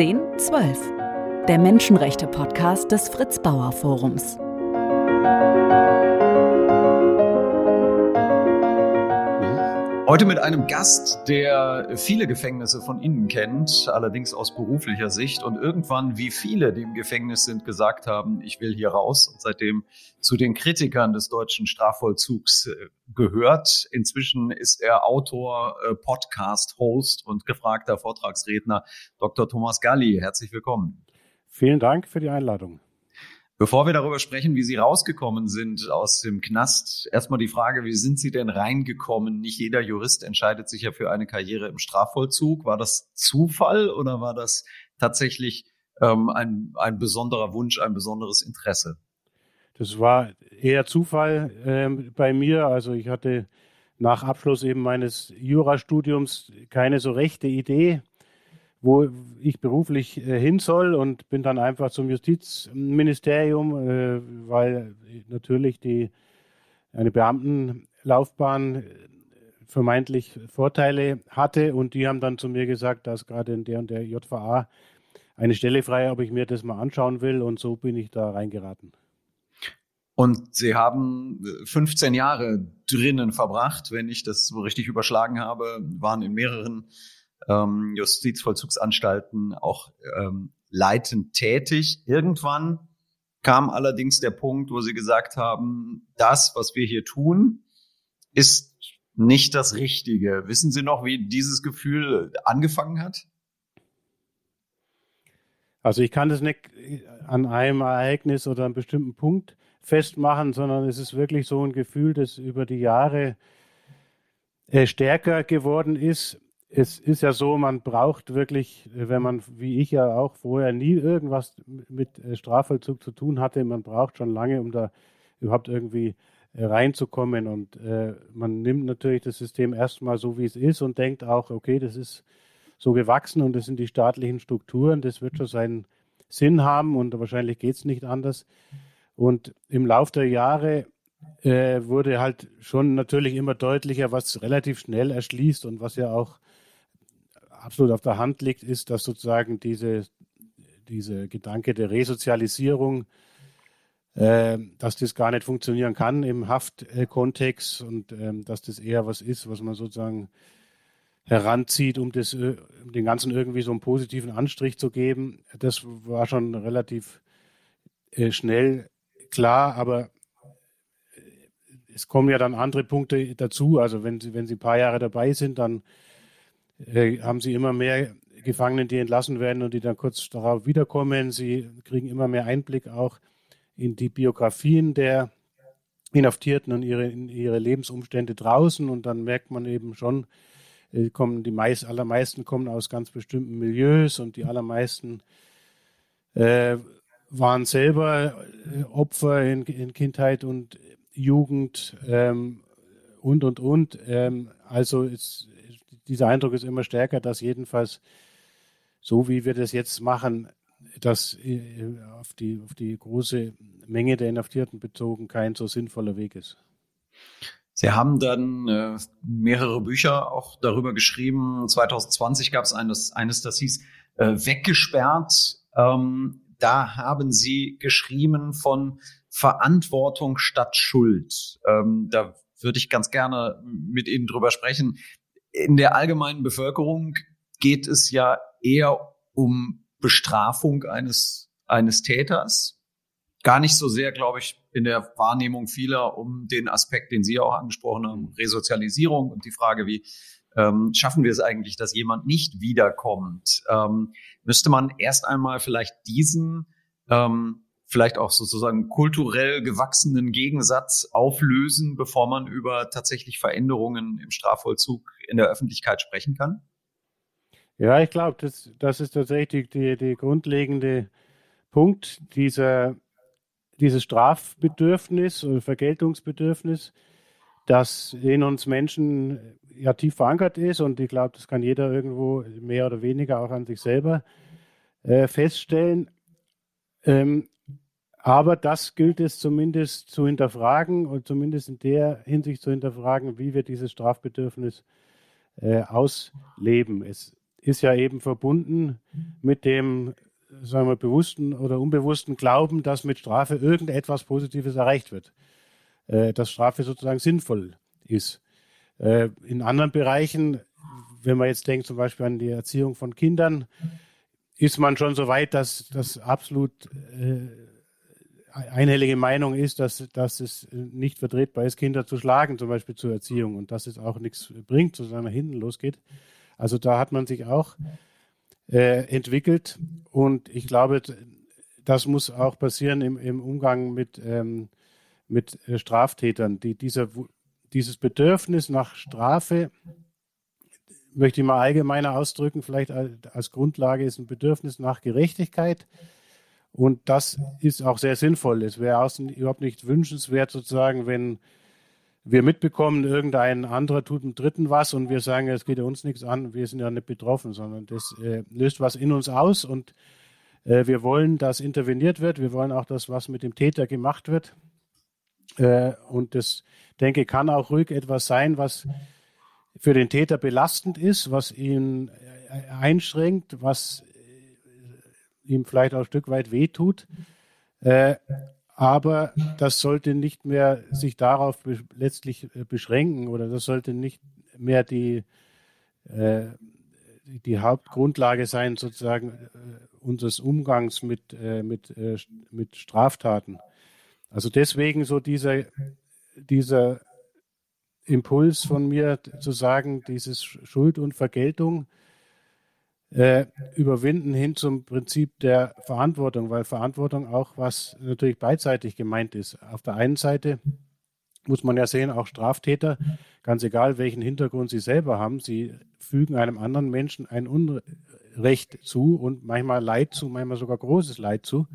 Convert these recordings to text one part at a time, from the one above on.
1012, der Menschenrechte-Podcast des Fritz Bauer Forums. Heute mit einem Gast, der viele Gefängnisse von innen kennt, allerdings aus beruflicher Sicht und irgendwann, wie viele, die im Gefängnis sind, gesagt haben, ich will hier raus und seitdem zu den Kritikern des deutschen Strafvollzugs äh, gehört. Inzwischen ist er Autor, äh, Podcast-Host und gefragter Vortragsredner Dr. Thomas Galli. Herzlich willkommen. Vielen Dank für die Einladung. Bevor wir darüber sprechen, wie Sie rausgekommen sind aus dem Knast, erstmal die Frage, wie sind Sie denn reingekommen? Nicht jeder Jurist entscheidet sich ja für eine Karriere im Strafvollzug. War das Zufall oder war das tatsächlich ähm, ein, ein besonderer Wunsch, ein besonderes Interesse? Das war eher Zufall äh, bei mir. Also ich hatte nach Abschluss eben meines Jurastudiums keine so rechte Idee, wo ich beruflich äh, hin soll und bin dann einfach zum Justizministerium, äh, weil natürlich die eine Beamtenlaufbahn äh, vermeintlich Vorteile hatte und die haben dann zu mir gesagt, dass gerade in der und der JVA eine Stelle frei, ob ich mir das mal anschauen will und so bin ich da reingeraten. Und Sie haben 15 Jahre drinnen verbracht, wenn ich das so richtig überschlagen habe, waren in mehreren ähm, Justizvollzugsanstalten auch ähm, leitend tätig. Irgendwann kam allerdings der Punkt, wo sie gesagt haben, das, was wir hier tun, ist nicht das Richtige. Wissen Sie noch, wie dieses Gefühl angefangen hat? Also ich kann das nicht an einem Ereignis oder einem bestimmten Punkt festmachen, sondern es ist wirklich so ein Gefühl, das über die Jahre äh, stärker geworden ist es ist ja so, man braucht wirklich, wenn man, wie ich ja auch vorher nie irgendwas mit äh, Strafvollzug zu tun hatte, man braucht schon lange, um da überhaupt irgendwie äh, reinzukommen. Und äh, man nimmt natürlich das System erstmal so, wie es ist und denkt auch, okay, das ist so gewachsen und das sind die staatlichen Strukturen, das wird schon seinen Sinn haben und wahrscheinlich geht es nicht anders. Und im Laufe der Jahre äh, wurde halt schon natürlich immer deutlicher, was relativ schnell erschließt und was ja auch absolut auf der Hand liegt, ist, dass sozusagen diese, diese Gedanke der Resozialisierung, äh, dass das gar nicht funktionieren kann im Haftkontext und äh, dass das eher was ist, was man sozusagen heranzieht, um, das, äh, um den Ganzen irgendwie so einen positiven Anstrich zu geben. Das war schon relativ äh, schnell klar, aber äh, es kommen ja dann andere Punkte dazu. Also wenn Sie, wenn Sie ein paar Jahre dabei sind, dann äh, haben sie immer mehr Gefangene, die entlassen werden und die dann kurz darauf wiederkommen. Sie kriegen immer mehr Einblick auch in die Biografien der Inhaftierten und ihre, in ihre Lebensumstände draußen. Und dann merkt man eben schon, äh, kommen die meist, allermeisten kommen aus ganz bestimmten Milieus und die allermeisten äh, waren selber äh, Opfer in, in, Kindheit und Jugend ähm, und, und, und. Ähm, also es dieser Eindruck ist immer stärker, dass jedenfalls so wie wir das jetzt machen, das äh, auf die, auf die große Menge der Inhaftierten bezogen kein so sinnvoller Weg ist. Sie haben dann äh, mehrere Bücher auch darüber geschrieben. 2020 gab es eines, eines, das hieß äh, Weggesperrt. Ähm, da haben Sie geschrieben von Verantwortung statt Schuld. Ähm, da würde ich ganz gerne mit Ihnen drüber sprechen in der allgemeinen Bevölkerung geht es ja eher um Bestrafung eines, eines Täters. Gar nicht so sehr, glaube ich, in der Wahrnehmung vieler um den Aspekt, den Sie auch angesprochen haben, Resozialisierung und die Frage, wie ähm, schaffen wir es eigentlich, dass jemand nicht wiederkommt? Ähm, müsste man erst einmal vielleicht diesen ähm, vielleicht auch sozusagen kulturell gewachsenen Gegensatz auflösen, bevor man über tatsächlich Veränderungen im Strafvollzug in der Öffentlichkeit sprechen kann? Ja, ich glaube, das, das ist tatsächlich die, die grundlegende Punkt dieser, dieses Strafbedürfnis oder Vergeltungsbedürfnis, das in uns Menschen ja tief verankert ist und ich glaube, das kann jeder irgendwo mehr oder weniger auch an sich selber äh, feststellen. Ähm, aber das gilt es zumindest zu hinterfragen und zumindest in der Hinsicht zu hinterfragen, wie wir dieses Strafbedürfnis äh, ausleben. Es ist ja eben verbunden mit dem, sagen wir, bewussten oder unbewussten Glauben, dass mit Strafe irgendetwas Positives erreicht wird. Äh, dass Strafe sozusagen sinnvoll ist. Äh, in anderen Bereichen, wenn man jetzt denkt zum Beispiel an die Erziehung von Kindern, ist man schon so weit, dass das absolut äh, einhellige Meinung ist, dass, dass es nicht vertretbar ist, Kinder zu schlagen, zum Beispiel zur Erziehung, und dass es auch nichts bringt, sondern nach hinten losgeht. Also da hat man sich auch äh, entwickelt und ich glaube, das muss auch passieren im, im Umgang mit, ähm, mit äh, Straftätern. Die, dieser, dieses Bedürfnis nach Strafe, möchte ich mal allgemeiner ausdrücken, vielleicht als Grundlage ist ein Bedürfnis nach Gerechtigkeit und das ist auch sehr sinnvoll. Es wäre überhaupt nicht wünschenswert, sozusagen, wenn wir mitbekommen, irgendein anderer tut dem Dritten was und wir sagen, es geht ja uns nichts an, wir sind ja nicht betroffen, sondern das äh, löst was in uns aus und äh, wir wollen, dass interveniert wird. Wir wollen auch, dass was mit dem Täter gemacht wird. Äh, und das, denke kann auch ruhig etwas sein, was für den Täter belastend ist, was ihn äh, einschränkt, was ihm vielleicht auch ein Stück weit wehtut. Äh, aber das sollte nicht mehr sich darauf be letztlich äh, beschränken oder das sollte nicht mehr die, äh, die Hauptgrundlage sein, sozusagen äh, unseres Umgangs mit, äh, mit, mit Straftaten. Also deswegen so dieser, dieser Impuls von mir zu sagen, dieses Schuld und Vergeltung äh, überwinden hin zum Prinzip der Verantwortung, weil Verantwortung auch was natürlich beidseitig gemeint ist. Auf der einen Seite muss man ja sehen, auch Straftäter, ganz egal welchen Hintergrund sie selber haben, sie fügen einem anderen Menschen ein Unrecht zu und manchmal Leid zu, manchmal sogar großes Leid zu.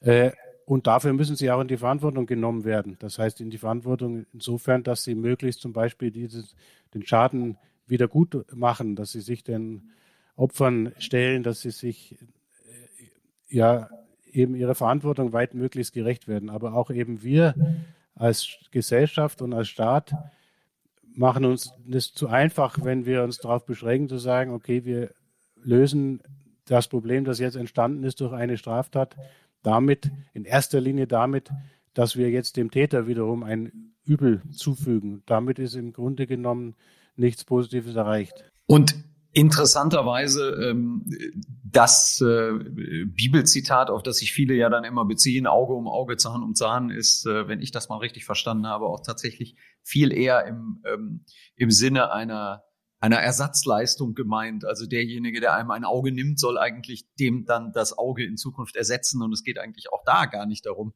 Äh, und dafür müssen sie auch in die Verantwortung genommen werden. Das heißt, in die Verantwortung insofern, dass sie möglichst zum Beispiel dieses, den Schaden wieder gut machen, dass sie sich den Opfern stellen, dass sie sich äh, ja eben ihrer Verantwortung weit möglichst gerecht werden. Aber auch eben wir als Gesellschaft und als Staat machen uns das zu einfach, wenn wir uns darauf beschränken, zu sagen, okay, wir lösen das Problem, das jetzt entstanden ist durch eine Straftat, damit, in erster Linie damit, dass wir jetzt dem Täter wiederum ein Übel zufügen. Damit ist im Grunde genommen nichts Positives erreicht. Und Interessanterweise ähm, das äh, Bibelzitat, auf das sich viele ja dann immer beziehen, Auge um Auge, Zahn um Zahn, ist, äh, wenn ich das mal richtig verstanden habe, auch tatsächlich viel eher im, ähm, im Sinne einer, einer Ersatzleistung gemeint. Also derjenige, der einem ein Auge nimmt, soll eigentlich dem dann das Auge in Zukunft ersetzen. Und es geht eigentlich auch da gar nicht darum,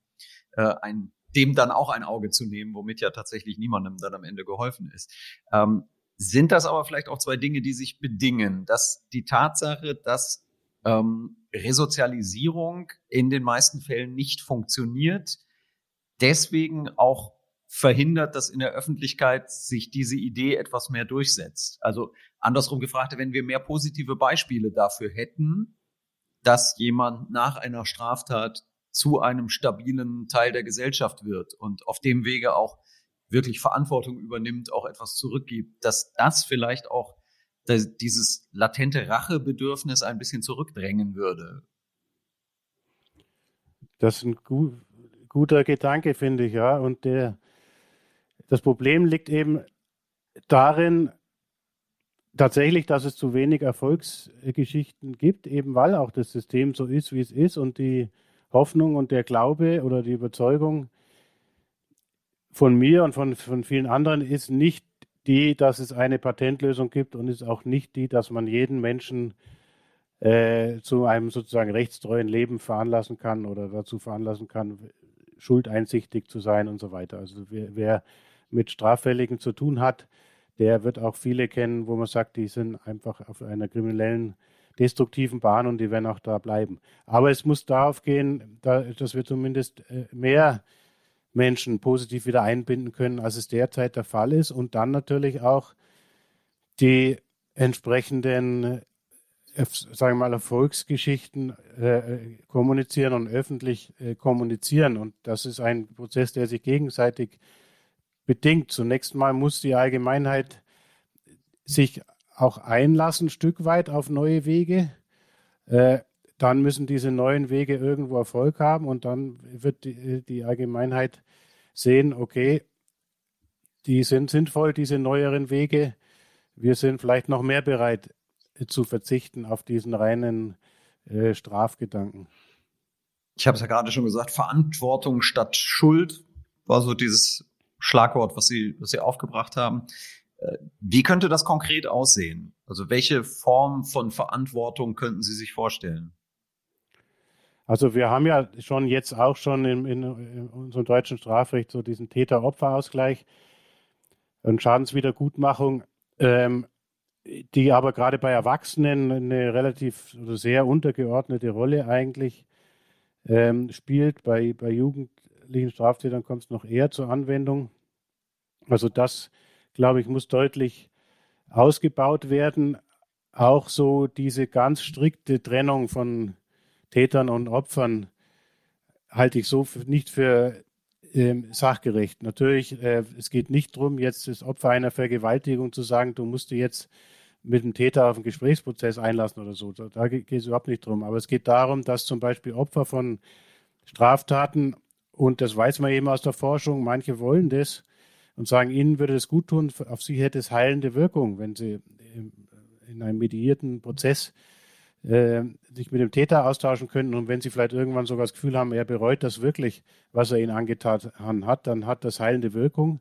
äh, ein, dem dann auch ein Auge zu nehmen, womit ja tatsächlich niemandem dann am Ende geholfen ist. Ähm, sind das aber vielleicht auch zwei Dinge, die sich bedingen? Dass die Tatsache, dass ähm, Resozialisierung in den meisten Fällen nicht funktioniert, deswegen auch verhindert, dass in der Öffentlichkeit sich diese Idee etwas mehr durchsetzt. Also andersrum gefragt, wenn wir mehr positive Beispiele dafür hätten, dass jemand nach einer Straftat zu einem stabilen Teil der Gesellschaft wird und auf dem Wege auch wirklich Verantwortung übernimmt, auch etwas zurückgibt, dass das vielleicht auch dieses latente Rachebedürfnis ein bisschen zurückdrängen würde. Das ist ein gut, guter Gedanke, finde ich, ja. Und der, das Problem liegt eben darin, tatsächlich, dass es zu wenig Erfolgsgeschichten gibt, eben weil auch das System so ist, wie es ist und die Hoffnung und der Glaube oder die Überzeugung, von mir und von, von vielen anderen ist nicht die, dass es eine Patentlösung gibt und ist auch nicht die, dass man jeden Menschen äh, zu einem sozusagen rechtstreuen Leben veranlassen kann oder dazu veranlassen kann, schuldeinsichtig zu sein und so weiter. Also wer, wer mit Straffälligen zu tun hat, der wird auch viele kennen, wo man sagt, die sind einfach auf einer kriminellen, destruktiven Bahn und die werden auch da bleiben. Aber es muss darauf gehen, dass wir zumindest äh, mehr Menschen positiv wieder einbinden können, als es derzeit der Fall ist. Und dann natürlich auch die entsprechenden, äh, sagen wir mal, Erfolgsgeschichten äh, kommunizieren und öffentlich äh, kommunizieren. Und das ist ein Prozess, der sich gegenseitig bedingt. Zunächst mal muss die Allgemeinheit sich auch einlassen, ein Stück weit auf neue Wege. Äh, dann müssen diese neuen Wege irgendwo Erfolg haben und dann wird die, die Allgemeinheit sehen, okay, die sind sinnvoll, diese neueren Wege. Wir sind vielleicht noch mehr bereit äh, zu verzichten auf diesen reinen äh, Strafgedanken. Ich habe es ja gerade schon gesagt, Verantwortung statt Schuld war so dieses Schlagwort, was Sie, was Sie aufgebracht haben. Äh, wie könnte das konkret aussehen? Also welche Form von Verantwortung könnten Sie sich vorstellen? Also wir haben ja schon jetzt auch schon in, in, in unserem deutschen Strafrecht so diesen Täter-Opfer-Ausgleich und Schadenswiedergutmachung, ähm, die aber gerade bei Erwachsenen eine relativ oder sehr untergeordnete Rolle eigentlich ähm, spielt. Bei, bei jugendlichen Straftätern kommt es noch eher zur Anwendung. Also das, glaube ich, muss deutlich ausgebaut werden. Auch so diese ganz strikte Trennung von Tätern und Opfern halte ich so nicht für ähm, sachgerecht. Natürlich, äh, es geht nicht darum, jetzt das Opfer einer Vergewaltigung zu sagen, du musst dich jetzt mit dem Täter auf einen Gesprächsprozess einlassen oder so. Da, da geht es überhaupt nicht drum. Aber es geht darum, dass zum Beispiel Opfer von Straftaten, und das weiß man eben aus der Forschung, manche wollen das und sagen, ihnen würde es gut tun, auf sie hätte es heilende Wirkung, wenn sie in einem mediierten Prozess äh, sich mit dem Täter austauschen könnten und wenn sie vielleicht irgendwann sogar das Gefühl haben, er bereut das wirklich, was er ihnen angetan hat, dann hat das heilende Wirkung.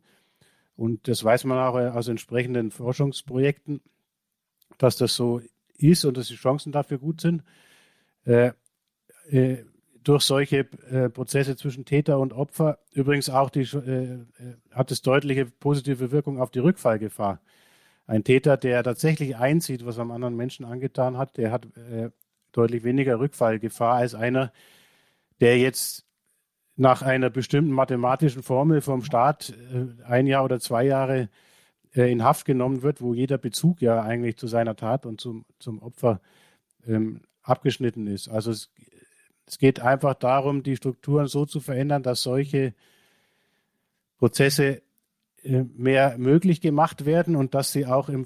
Und das weiß man auch aus entsprechenden Forschungsprojekten, dass das so ist und dass die Chancen dafür gut sind. Äh, äh, durch solche äh, Prozesse zwischen Täter und Opfer übrigens auch die, äh, äh, hat es deutliche positive Wirkung auf die Rückfallgefahr. Ein Täter, der tatsächlich einzieht, was am anderen Menschen angetan hat, der hat äh, deutlich weniger Rückfallgefahr als einer, der jetzt nach einer bestimmten mathematischen Formel vom Staat äh, ein Jahr oder zwei Jahre äh, in Haft genommen wird, wo jeder Bezug ja eigentlich zu seiner Tat und zum, zum Opfer ähm, abgeschnitten ist. Also es, es geht einfach darum, die Strukturen so zu verändern, dass solche Prozesse mehr möglich gemacht werden und dass sie auch im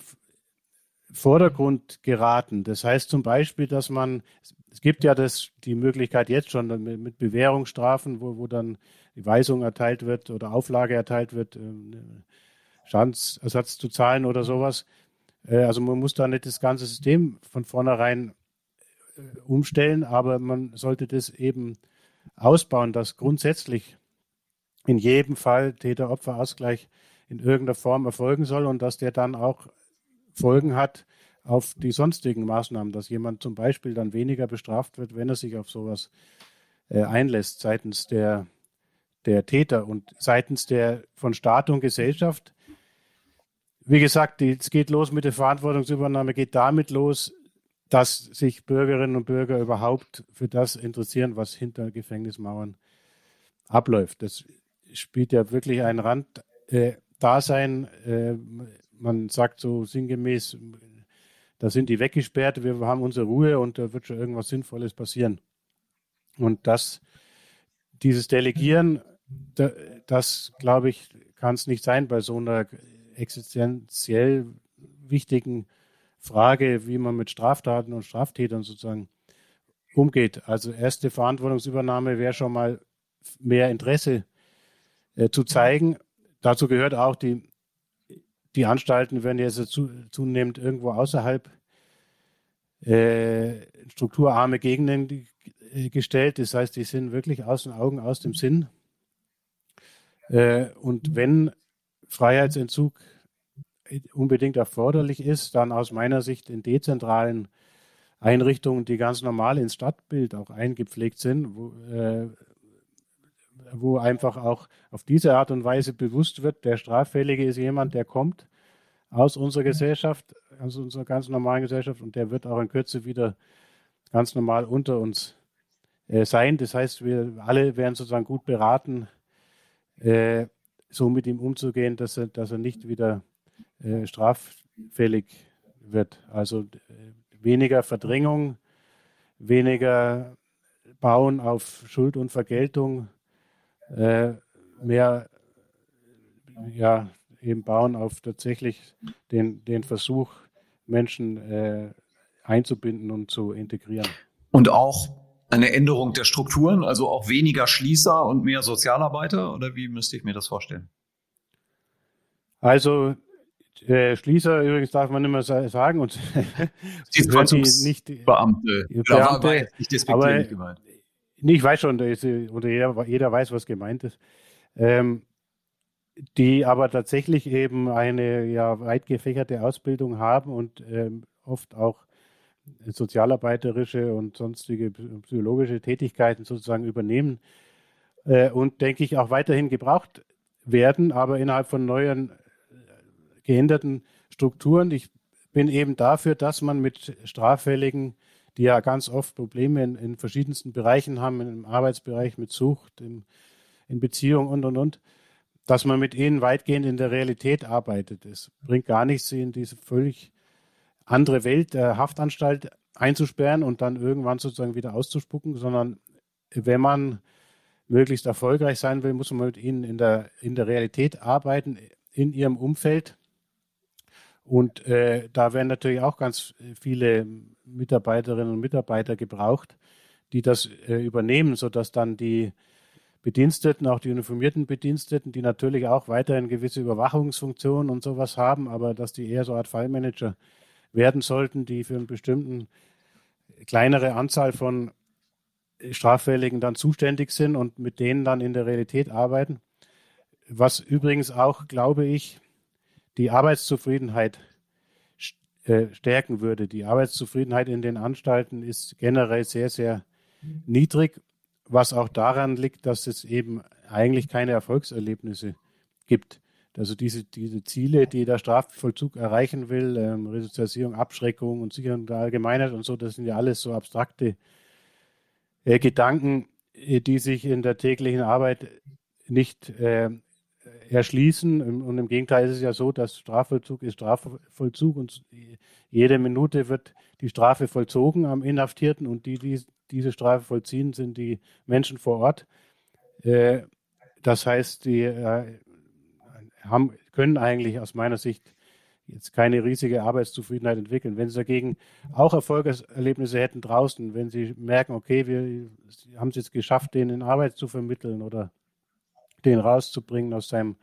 Vordergrund geraten. Das heißt zum Beispiel, dass man, es gibt ja das, die Möglichkeit jetzt schon mit Bewährungsstrafen, wo, wo dann die Weisung erteilt wird oder Auflage erteilt wird, ähm, Schadensersatz zu zahlen oder sowas. Äh, also man muss da nicht das ganze System von vornherein äh, umstellen, aber man sollte das eben ausbauen, dass grundsätzlich in jedem Fall Täter-Opfer-Ausgleich in irgendeiner Form erfolgen soll und dass der dann auch Folgen hat auf die sonstigen Maßnahmen, dass jemand zum Beispiel dann weniger bestraft wird, wenn er sich auf sowas äh, einlässt seitens der, der Täter und seitens der von Staat und Gesellschaft. Wie gesagt, es geht los mit der Verantwortungsübernahme, geht damit los, dass sich Bürgerinnen und Bürger überhaupt für das interessieren, was hinter Gefängnismauern abläuft. Das spielt ja wirklich ein Rand. Äh, Dasein. Äh, man sagt so sinngemäß, da sind die weggesperrt, wir haben unsere Ruhe und da wird schon irgendwas Sinnvolles passieren. Und das, dieses Delegieren, das glaube ich, kann es nicht sein bei so einer existenziell wichtigen Frage, wie man mit Straftaten und Straftätern sozusagen umgeht. Also erste Verantwortungsübernahme wäre schon mal mehr Interesse äh, zu zeigen Dazu gehört auch, die, die Anstalten werden jetzt zu, zunehmend irgendwo außerhalb äh, strukturarme Gegenden äh, gestellt. Das heißt, die sind wirklich aus den Augen, aus dem Sinn. Äh, und wenn Freiheitsentzug unbedingt erforderlich ist, dann aus meiner Sicht in dezentralen Einrichtungen, die ganz normal ins Stadtbild auch eingepflegt sind, wo, äh, wo einfach auch auf diese Art und Weise bewusst wird, der Straffällige ist jemand, der kommt aus unserer Gesellschaft, aus unserer ganz normalen Gesellschaft und der wird auch in Kürze wieder ganz normal unter uns äh, sein. Das heißt, wir alle werden sozusagen gut beraten, äh, so mit ihm umzugehen, dass er, dass er nicht wieder äh, straffällig wird. Also weniger Verdrängung, weniger Bauen auf Schuld und Vergeltung, äh, mehr ja, eben bauen auf tatsächlich den, den Versuch, Menschen äh, einzubinden und zu integrieren. Und auch eine Änderung der Strukturen, also auch weniger Schließer und mehr Sozialarbeiter? Oder wie müsste ich mir das vorstellen? Also äh, Schließer übrigens darf man immer sagen und die nicht Beamte, Beamte nicht aber, gemeint. Ich weiß schon, ist, oder jeder, jeder, weiß, was gemeint ist. Ähm, die aber tatsächlich eben eine ja weit gefächerte Ausbildung haben und ähm, oft auch sozialarbeiterische und sonstige psychologische Tätigkeiten sozusagen übernehmen äh, und denke ich auch weiterhin gebraucht werden, aber innerhalb von neuen äh, geänderten Strukturen. Ich bin eben dafür, dass man mit Straffälligen, die ja ganz oft Probleme in, in verschiedensten Bereichen haben, im Arbeitsbereich mit Sucht, im, in Beziehung und und und, dass man mit ihnen weitgehend in der Realität arbeitet. Es bringt gar nichts, sie in diese völlig andere Welt der Haftanstalt einzusperren und dann irgendwann sozusagen wieder auszuspucken, sondern wenn man möglichst erfolgreich sein will, muss man mit ihnen in der, in der Realität arbeiten, in ihrem Umfeld. Und äh, da werden natürlich auch ganz viele Mitarbeiterinnen und Mitarbeiter gebraucht, die das äh, übernehmen, sodass dann die Bediensteten, auch die uniformierten Bediensteten, die natürlich auch weiterhin gewisse Überwachungsfunktionen und sowas haben, aber dass die eher so Art Fallmanager werden sollten, die für eine bestimmte kleinere Anzahl von Straffälligen dann zuständig sind und mit denen dann in der Realität arbeiten. Was übrigens auch, glaube ich, die Arbeitszufriedenheit äh, stärken würde. Die Arbeitszufriedenheit in den Anstalten ist generell sehr, sehr niedrig, was auch daran liegt, dass es eben eigentlich keine Erfolgserlebnisse gibt. Also diese, diese Ziele, die der Strafvollzug erreichen will, ähm, Resozialisierung, Abschreckung und Sicherung der Allgemeinheit und so, das sind ja alles so abstrakte äh, Gedanken, äh, die sich in der täglichen Arbeit nicht äh, erschließen. Und im Gegenteil ist es ja so, dass Strafvollzug ist Strafvollzug und jede Minute wird die Strafe vollzogen am Inhaftierten und die, die diese Strafe vollziehen, sind die Menschen vor Ort. Äh, das heißt, die äh, haben, können eigentlich aus meiner Sicht jetzt keine riesige Arbeitszufriedenheit entwickeln. Wenn sie dagegen auch Erfolgserlebnisse hätten draußen, wenn sie merken, okay, wir haben es jetzt geschafft, denen Arbeit zu vermitteln oder den rauszubringen aus seinem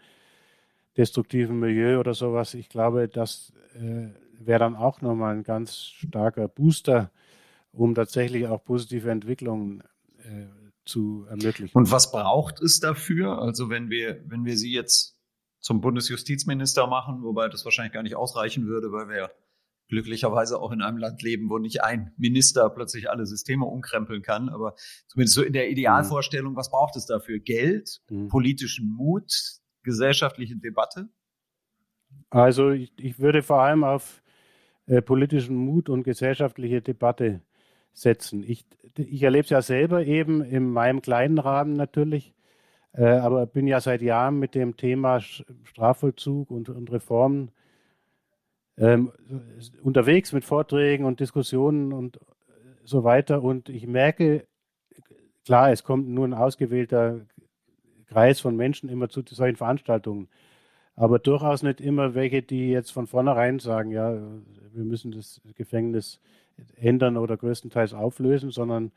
destruktiven Milieu oder sowas, ich glaube, das äh, wäre dann auch nochmal ein ganz starker Booster, um tatsächlich auch positive Entwicklungen äh, zu ermöglichen. Und was braucht es dafür? Also wenn wir, wenn wir Sie jetzt zum Bundesjustizminister machen, wobei das wahrscheinlich gar nicht ausreichen würde, weil wir glücklicherweise auch in einem Land leben, wo nicht ein Minister plötzlich alle Systeme umkrempeln kann. Aber zumindest so in der Idealvorstellung, was braucht es dafür? Geld, mhm. politischen Mut, gesellschaftliche Debatte? Also ich, ich würde vor allem auf äh, politischen Mut und gesellschaftliche Debatte setzen. Ich, ich erlebe es ja selber eben in meinem kleinen Rahmen natürlich. Äh, aber bin ja seit Jahren mit dem Thema Strafvollzug und, und Reformen ähm, unterwegs mit Vorträgen und Diskussionen und so weiter. Und ich merke, klar, es kommt nur ein ausgewählter Kreis von Menschen immer zu solchen Veranstaltungen. Aber durchaus nicht immer welche, die jetzt von vornherein sagen, ja, wir müssen das Gefängnis ändern oder größtenteils auflösen, sondern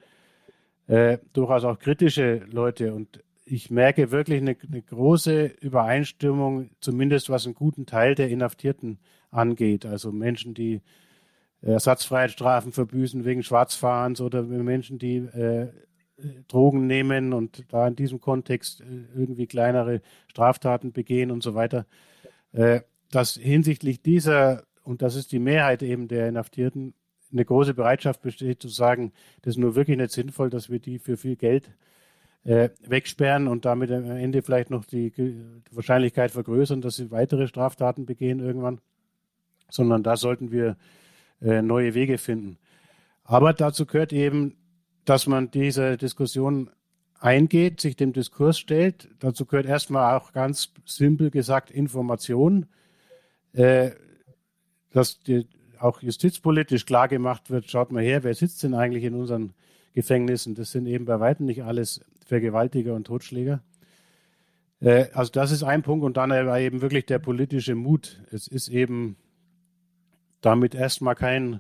äh, durchaus auch kritische Leute. Und ich merke wirklich eine, eine, große Übereinstimmung, zumindest was einen guten Teil der Inhaftierten angeht. Also Menschen, die Ersatzfreiheitsstrafen verbüßen wegen Schwarzfahrens oder Menschen, die äh, Drogen nehmen und da in diesem Kontext äh, irgendwie kleinere Straftaten begehen und so weiter. Äh, dass hinsichtlich dieser, und das ist die Mehrheit eben der Inhaftierten, eine große Bereitschaft besteht zu sagen, das ist nur wirklich nicht sinnvoll, dass wir die für viel Geld äh, wegsperren und damit am Ende vielleicht noch die, die Wahrscheinlichkeit vergrößern, dass sie weitere Straftaten begehen irgendwann, sondern da sollten wir äh, neue Wege finden. Aber dazu gehört eben, dass man diese Diskussion eingeht, sich dem Diskurs stellt. Dazu gehört erstmal auch ganz simpel gesagt Information, äh, dass die, auch justizpolitisch klar gemacht wird, schaut mal her, wer sitzt denn eigentlich in unseren Gefängnissen? Das sind eben bei weitem nicht alles Vergewaltiger und Totschläger. Äh, also das ist ein Punkt und dann war eben wirklich der politische Mut. Es ist eben damit erstmal keinen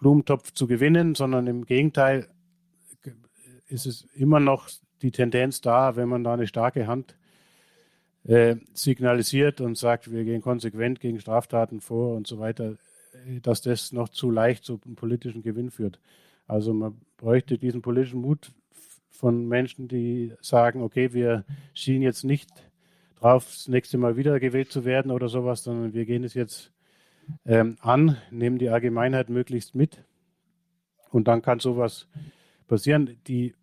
Blumentopf zu gewinnen, sondern im Gegenteil ist es immer noch die Tendenz da, wenn man da eine starke Hand äh, signalisiert und sagt, wir gehen konsequent gegen Straftaten vor und so weiter, dass das noch zu leicht zu einem politischen Gewinn führt. Also man bräuchte diesen politischen Mut von Menschen, die sagen, okay, wir schienen jetzt nicht drauf, das nächste Mal wieder gewählt zu werden oder sowas, sondern wir gehen es jetzt ähm, an, nehmen die Allgemeinheit möglichst mit und dann kann sowas passieren. Die,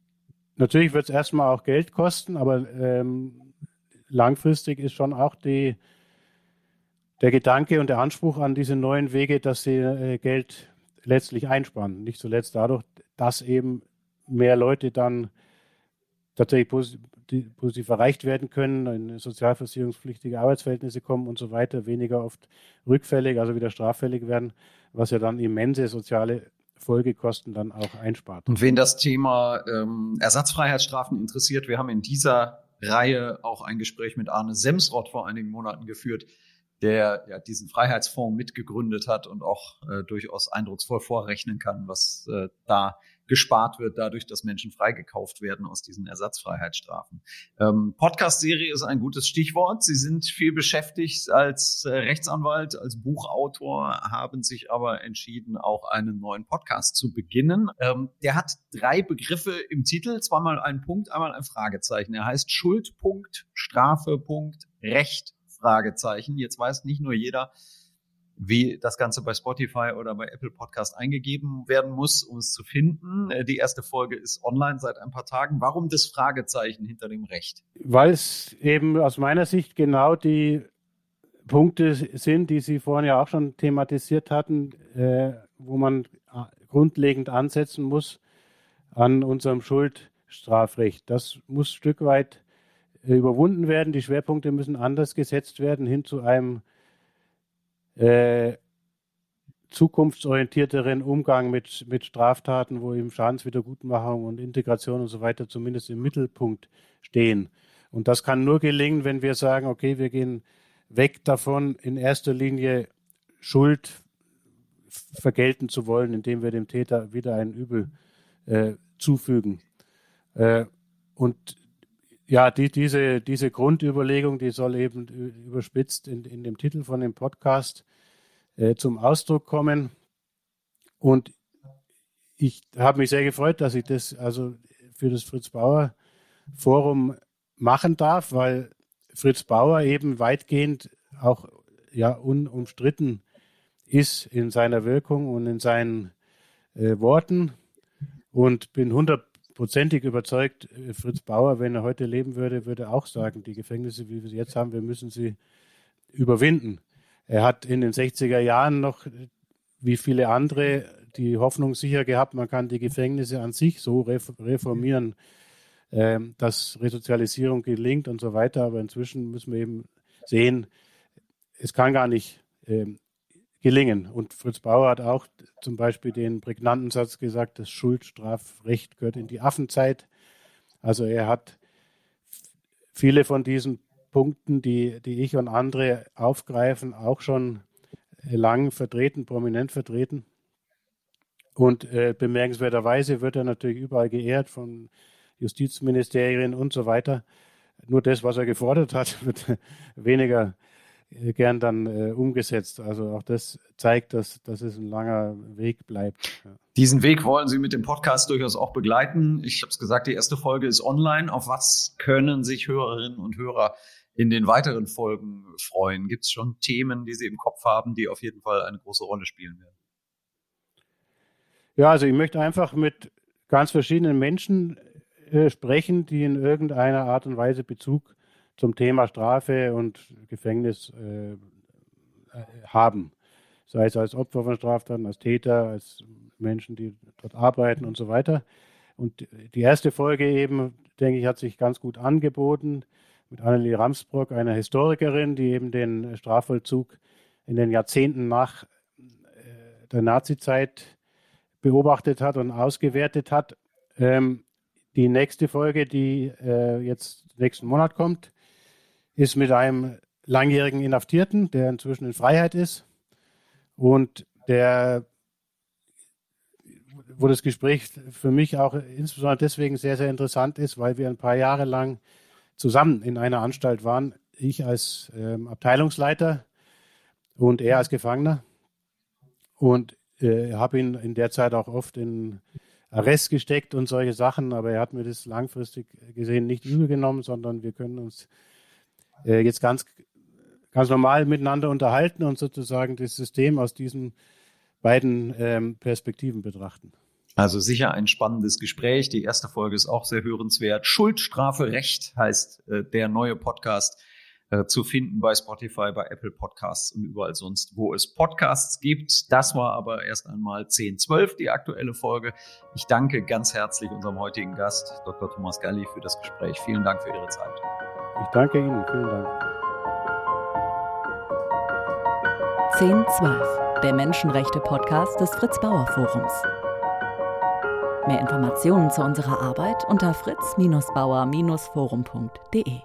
natürlich wird es erstmal auch Geld kosten, aber ähm, langfristig ist schon auch die, der Gedanke und der Anspruch an diese neuen Wege, dass sie äh, Geld letztlich einsparen. Nicht zuletzt dadurch, dass eben mehr Leute dann tatsächlich positiv erreicht werden können, in sozialversicherungspflichtige Arbeitsverhältnisse kommen und so weiter, weniger oft rückfällig, also wieder straffällig werden, was ja dann immense soziale Folgekosten dann auch einspart. Und wen das Thema ähm, Ersatzfreiheitsstrafen interessiert, wir haben in dieser Reihe auch ein Gespräch mit Arne Semsrott vor einigen Monaten geführt, der ja diesen Freiheitsfonds mitgegründet hat und auch äh, durchaus eindrucksvoll vorrechnen kann, was äh, da gespart wird, dadurch, dass Menschen freigekauft werden aus diesen Ersatzfreiheitsstrafen. Ähm, Podcast-Serie ist ein gutes Stichwort. Sie sind viel beschäftigt als äh, Rechtsanwalt, als Buchautor, haben sich aber entschieden, auch einen neuen Podcast zu beginnen. Ähm, der hat drei Begriffe im Titel, zweimal ein Punkt, einmal ein Fragezeichen. Er heißt Schuldpunkt, Strafepunkt, Recht, Fragezeichen. Jetzt weiß nicht nur jeder, wie das Ganze bei Spotify oder bei Apple Podcast eingegeben werden muss, um es zu finden. Äh, die erste Folge ist online seit ein paar Tagen. Warum das Fragezeichen hinter dem Recht? Weil es eben aus meiner Sicht genau die Punkte sind, die Sie vorhin ja auch schon thematisiert hatten, äh, wo man äh, grundlegend ansetzen muss an unserem Schuldstrafrecht. Das muss ein Stück weit äh, überwunden werden. Die Schwerpunkte müssen anders gesetzt werden hin zu einem äh, zukunftsorientierteren Umgang mit, mit Straftaten, wo eben Schadenswiedergutmachung und Integration und so weiter zumindest im Mittelpunkt stehen. Und das kann nur gelingen, wenn wir sagen, okay, wir gehen weg davon, in erster Linie Schuld vergelten zu wollen, indem wir dem Täter wieder ein Übel äh, zufügen. Äh, und ja, die, diese, diese Grundüberlegung, die soll eben überspitzt in, in dem Titel von dem Podcast äh, zum Ausdruck kommen. Und ich habe mich sehr gefreut, dass ich das also für das Fritz Bauer Forum machen darf, weil Fritz Bauer eben weitgehend auch ja unumstritten ist in seiner Wirkung und in seinen äh, Worten und bin hundertprozentig überzeugt, äh, Fritz Bauer, wenn er heute leben würde, würde auch sagen, die Gefängnisse, wie wir sie jetzt haben, wir müssen sie überwinden. Er hat in den 60er Jahren noch, wie viele andere, die Hoffnung sicher gehabt, man kann die Gefängnisse an sich so reformieren, ähm, dass Resozialisierung gelingt und so weiter. Aber inzwischen müssen wir eben sehen, es kann gar nicht ähm, gelingen. Und Fritz Bauer hat auch zum Beispiel den prägnanten Satz gesagt, das Schuldstrafrecht gehört in die Affenzeit. Also er hat viele von diesen Punkten, die, die ich und andere aufgreifen, auch schon lang vertreten, prominent vertreten. Und äh, bemerkenswerterweise wird er natürlich überall geehrt von Justizministerien und so weiter. Nur das, was er gefordert hat, wird weniger äh, gern dann äh, umgesetzt. Also auch das zeigt, dass, dass es ein langer Weg bleibt. Ja. Diesen Weg wollen Sie mit dem Podcast durchaus auch begleiten. Ich habe es gesagt, die erste Folge ist online. Auf was können sich Hörerinnen und Hörer in den weiteren Folgen freuen? Gibt es schon Themen, die Sie im Kopf haben, die auf jeden Fall eine große Rolle spielen werden? Ja, also ich möchte einfach mit ganz verschiedenen Menschen äh, sprechen, die in irgendeiner Art und Weise Bezug zum Thema Strafe und Gefängnis äh, äh haben. Sei es als Opfer von Straftaten, als Täter, als Menschen, die dort arbeiten und so weiter. Und die erste Folge eben, denke ich, hat sich ganz gut angeboten mit Annelie Ramsbrock, einer Historikerin, die eben den Strafvollzug in den Jahrzehnten nach äh, der Nazizeit beobachtet hat und ausgewertet hat. Ähm, die nächste Folge, die äh, jetzt nächsten Monat kommt, ist mit einem langjährigen Inhaftierten, der inzwischen in Freiheit ist und der, wo das Gespräch für mich auch insbesondere deswegen sehr, sehr interessant ist, weil wir ein paar Jahre lang zusammen in einer Anstalt waren. Ich als ähm, Abteilungsleiter und er als Gefangener. Und äh, habe ihn in der Zeit auch oft in Arrest gesteckt und solche Sachen, aber er hat mir das langfristig gesehen nicht übel genommen, sondern wir können uns äh, jetzt ganz, ganz normal miteinander unterhalten und sozusagen das System aus diesen beiden ähm, Perspektiven betrachten. Also sicher ein spannendes Gespräch. Die erste Folge ist auch sehr hörenswert. Schuld, Strafe, Recht heißt äh, der neue Podcast äh, zu finden bei Spotify, bei Apple Podcasts und überall sonst, wo es Podcasts gibt. Das war aber erst einmal 10.12, die aktuelle Folge. Ich danke ganz herzlich unserem heutigen Gast, Dr. Thomas Galli, für das Gespräch. Vielen Dank für Ihre Zeit. Ich danke Ihnen. Vielen Dank. 1012, der Menschenrechte-Podcast des Fritz Bauer Forums. Mehr Informationen zu unserer Arbeit unter fritz-bauer-forum.de.